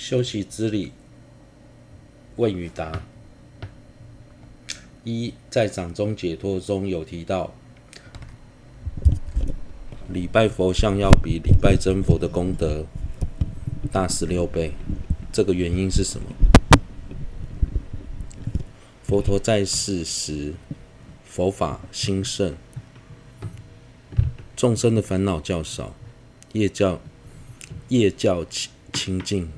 休息之理，问与答。一，在掌中解脱中有提到，礼拜佛像要比礼拜真佛的功德大十六倍。这个原因是什么？佛陀在世时，佛法兴盛，众生的烦恼较少，业较业较清清净。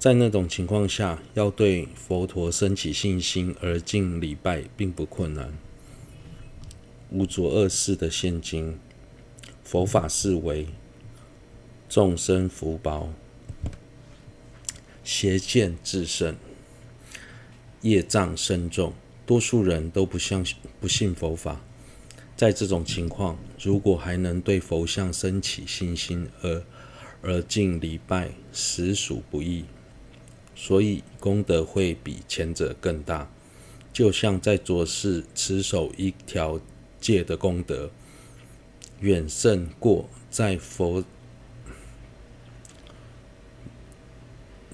在那种情况下，要对佛陀生起信心而敬礼拜，并不困难。无着恶世的现今，佛法视为，众生福薄，邪见炽盛，业障深重，多数人都不相信、不信佛法。在这种情况，如果还能对佛像生起信心而而敬礼拜，实属不易。所以功德会比前者更大，就像在浊世持守一条戒的功德，远胜过在佛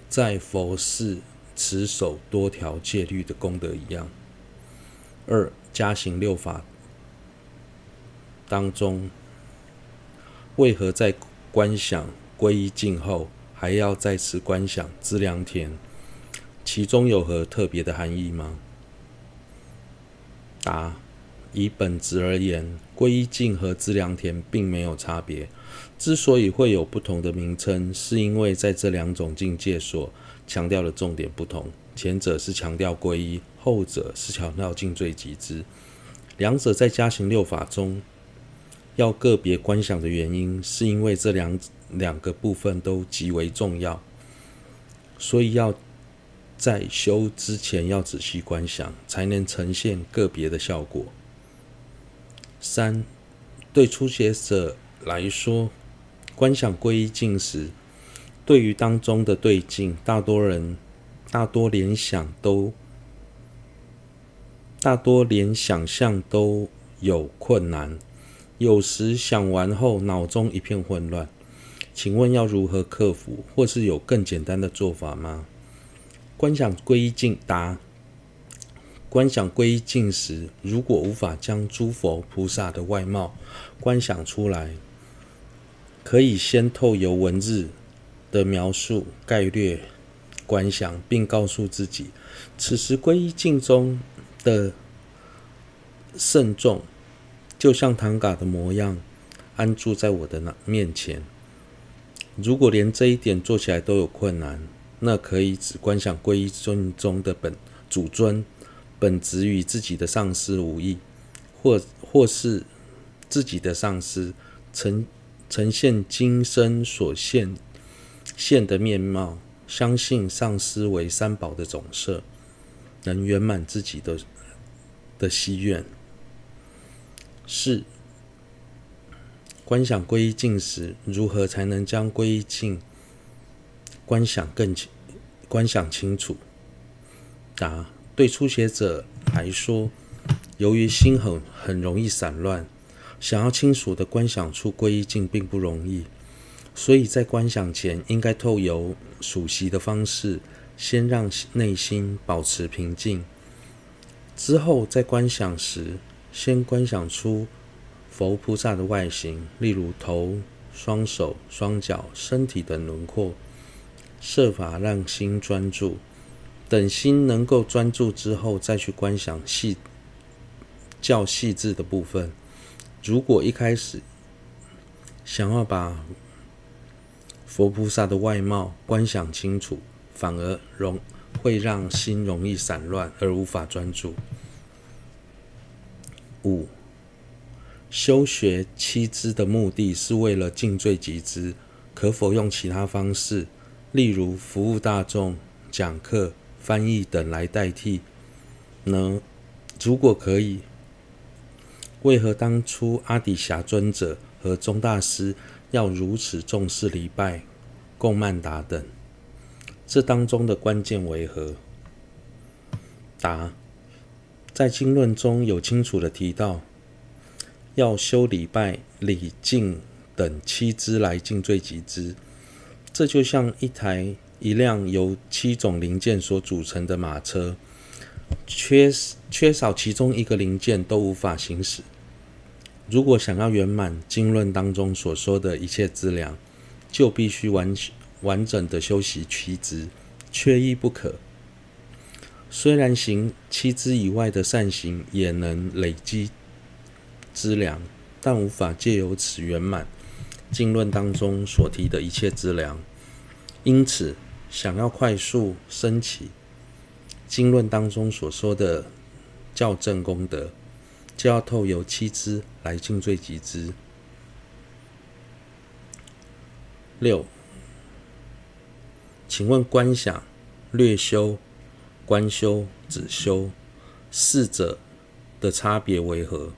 在佛世持守多条戒律的功德一样。二加行六法当中，为何在观想皈依境后，还要再次观想资良田，其中有何特别的含义吗？答：以本质而言，皈依境和资良田并没有差别。之所以会有不同的名称，是因为在这两种境界所强调的重点不同。前者是强调皈依，后者是强调尽罪集资。两者在加行六法中要个别观想的原因，是因为这两。两个部分都极为重要，所以要在修之前要仔细观想，才能呈现个别的效果。三，对初学者来说，观想皈依境时，对于当中的对境，大多人大多联想都大多连想象都有困难，有时想完后脑中一片混乱。请问要如何克服，或是有更简单的做法吗？观想皈依境，答：观想皈依境时，如果无法将诸佛菩萨的外貌观想出来，可以先透由文字的描述概略观想，并告诉自己，此时皈依境中的圣众，就像唐嘎的模样，安住在我的那面前。如果连这一点做起来都有困难，那可以只观想皈依尊中的本主尊，本质与自己的上师无异，或或是自己的上师呈呈现今生所现现的面貌，相信上师为三宝的总摄，能圆满自己的的希愿。是。观想皈依境时，如何才能将皈依境观想更清、观想清楚？答：对初学者来说，由于心很很容易散乱，想要清楚地观想出皈依境并不容易，所以在观想前，应该透由数息的方式，先让内心保持平静，之后在观想时，先观想出。佛菩萨的外形，例如头、双手、双脚、身体等轮廓，设法让心专注。等心能够专注之后，再去观想细较细致的部分。如果一开始想要把佛菩萨的外貌观想清楚，反而容会让心容易散乱而无法专注。五。修学七支的目的是为了尽罪集资，可否用其他方式，例如服务大众、讲课、翻译等来代替呢？如果可以，为何当初阿底峡尊者和宗大师要如此重视礼拜、供曼达等？这当中的关键为何？答：在经论中有清楚的提到。要修礼拜、礼敬等七支来尽罪集资，这就像一台一辆由七种零件所组成的马车，缺缺少其中一个零件都无法行驶。如果想要圆满经论当中所说的一切资粮，就必须完完整的修习七支，缺一不可。虽然行七支以外的善行也能累积资粮，但无法借由此圆满经论当中所提的一切资粮。因此，想要快速升起经论当中所说的校正功德，就要透由七支来尽最极之。六，请问观想、略修、观修、止修四者的差别为何？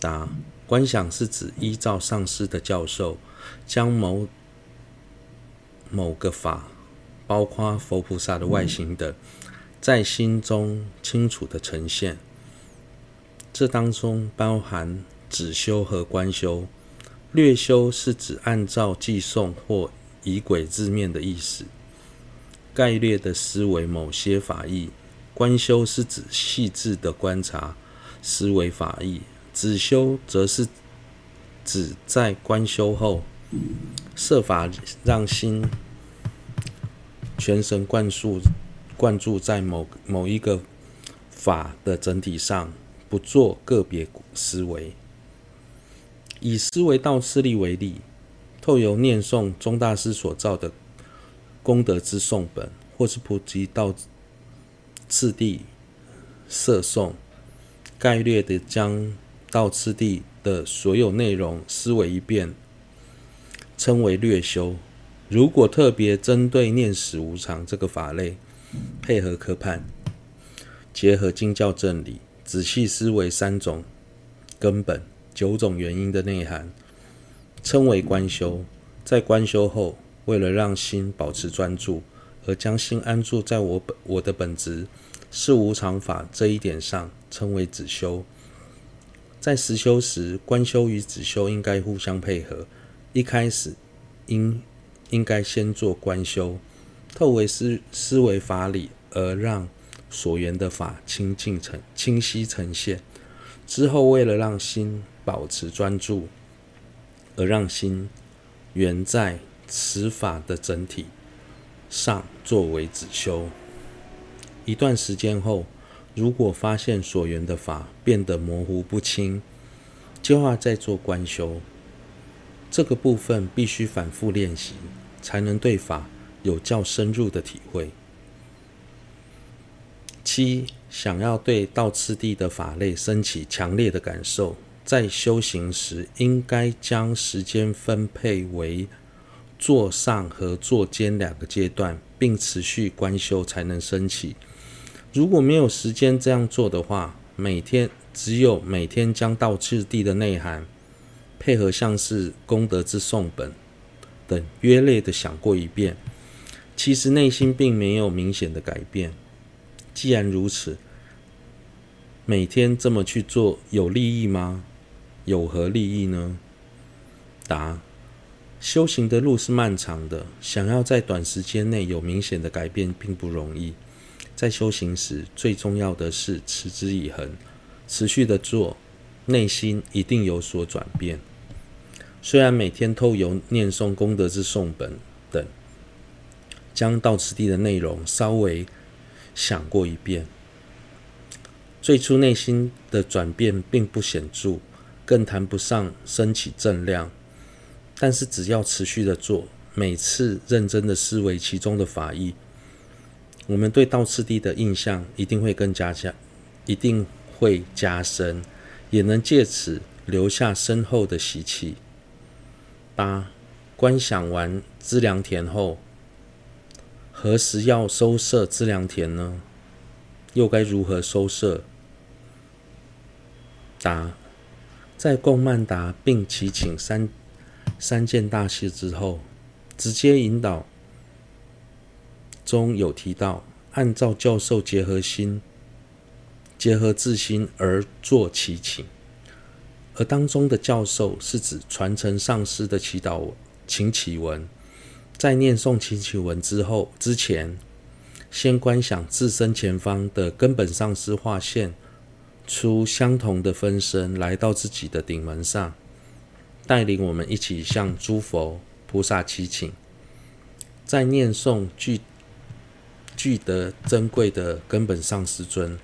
答：观想是指依照上师的教授，将某某个法，包括佛菩萨的外形等，在心中清楚地呈现。这当中包含止修和观修，略修是指按照偈颂或以轨字面的意思，概略的思维某些法义；观修是指细致的观察思维法义；止修则是指在观修后，设法让心全神贯注贯注在某某一个法的整体上。不做个别思维，以思维道次第为例，透由念诵宗大师所造的功德之颂本，或是普及道次第摄诵，概略的将到次第的所有内容思维一遍，称为略修。如果特别针对念死无常这个法类，配合科判，结合经教正理。仔细思维三种根本、九种原因的内涵，称为观修。在观修后，为了让心保持专注，而将心安住在我本我的本质是无常法这一点上，称为止修。在实修时，观修与止修应该互相配合。一开始应应该先做观修，透过思思维法理而让。所缘的法清净呈清晰呈现之后，为了让心保持专注，而让心缘在此法的整体上作为止修。一段时间后，如果发现所缘的法变得模糊不清，就要再做观修。这个部分必须反复练习，才能对法有较深入的体会。七，想要对道次第的法类升起强烈的感受，在修行时应该将时间分配为坐上和坐间两个阶段，并持续观修才能升起。如果没有时间这样做的话，每天只有每天将道次第的内涵配合像是功德之颂本等约略的想过一遍，其实内心并没有明显的改变。既然如此，每天这么去做有利益吗？有何利益呢？答：修行的路是漫长的，想要在短时间内有明显的改变并不容易。在修行时，最重要的是持之以恒，持续的做，内心一定有所转变。虽然每天透由念诵功德之颂本等，将到此地的内容稍微。想过一遍，最初内心的转变并不显著，更谈不上升起正量。但是只要持续的做，每次认真的思维其中的法义，我们对道次第的印象一定会更加加，一定会加深，也能借此留下深厚的习气。八，观想完资粮田后。何时要收摄资粮田呢？又该如何收摄？答：在供曼达并祈请三三件大事之后，直接引导中有提到，按照教授结合心、结合自心而做祈请，而当中的教授是指传承上师的祈祷请祈文。在念诵祈文之后之前，先观想自身前方的根本上师画现出相同的分身，来到自己的顶门上，带领我们一起向诸佛菩萨祈请。在念诵具具得珍贵的根本上师尊，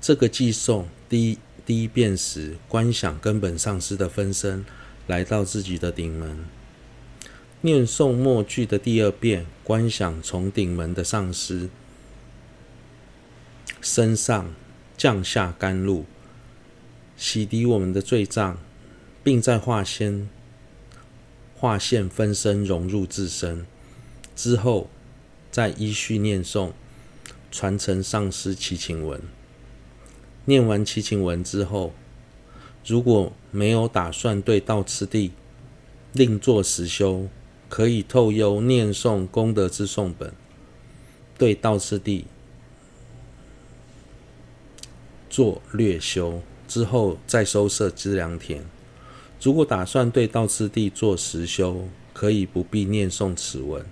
这个寄诵第一第一遍时，观想根本上师的分身来到自己的顶门；念诵末句的第二遍，观想从顶门的上师。身上降下甘露，洗涤我们的罪障，并在化身。化现分身融入自身。之后，再依序念诵传承上师祈请文。念完祈请文之后，如果没有打算对道次第另作实修，可以透幽念诵功德之诵本，对道次第做略修之后，再收摄资粮田。如果打算对道次第做实修，可以不必念诵此文，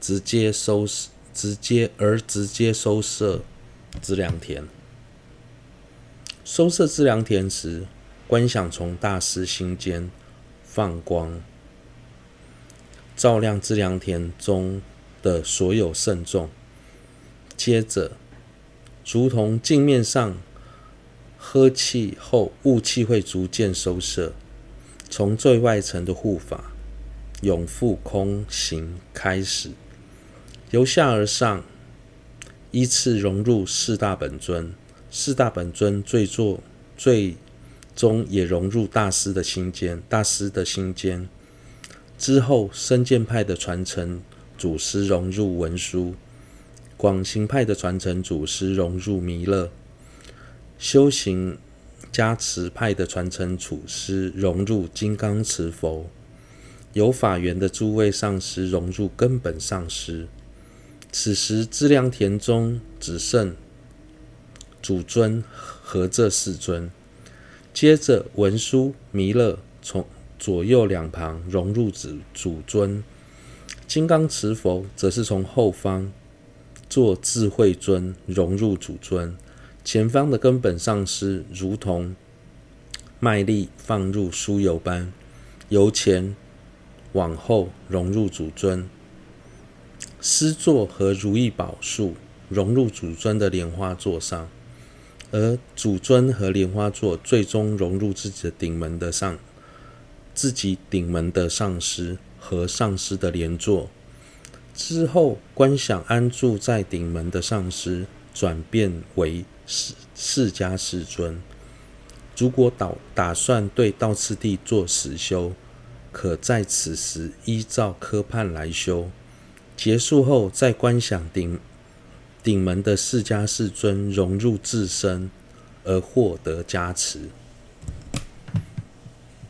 直接收直接而直接收摄资粮田。收摄资粮田时，观想从大师心间放光，照亮资粮田中的所有圣众。接着，如同镜面上呵气后，雾气会逐渐收摄。从最外层的护法永复空行开始，由下而上依次融入四大本尊，四大本尊最作最终也融入大师的心间，大师的心间之后，深见派的传承祖师融入文殊，广行派的传承祖师融入弥勒，修行。加持派的传承祖师融入金刚持佛，有法缘的诸位上师融入根本上师。此时资粮田中只剩主尊和这四尊。接着文殊、弥勒从左右两旁融入主主尊，金刚持佛则是从后方做智慧尊融入主尊。前方的根本上师如同麦粒放入酥油般，由前往后融入主尊。狮座和如意宝树融入主尊的莲花座上，而主尊和莲花座最终融入自己的顶门的上，自己顶门的上师和上师的莲座。之后观想安住在顶门的上师转变为。释释迦世尊，如果打打算对道次第做实修，可在此时依照科判来修。结束后再观想顶顶门的释迦世尊融入自身而获得加持。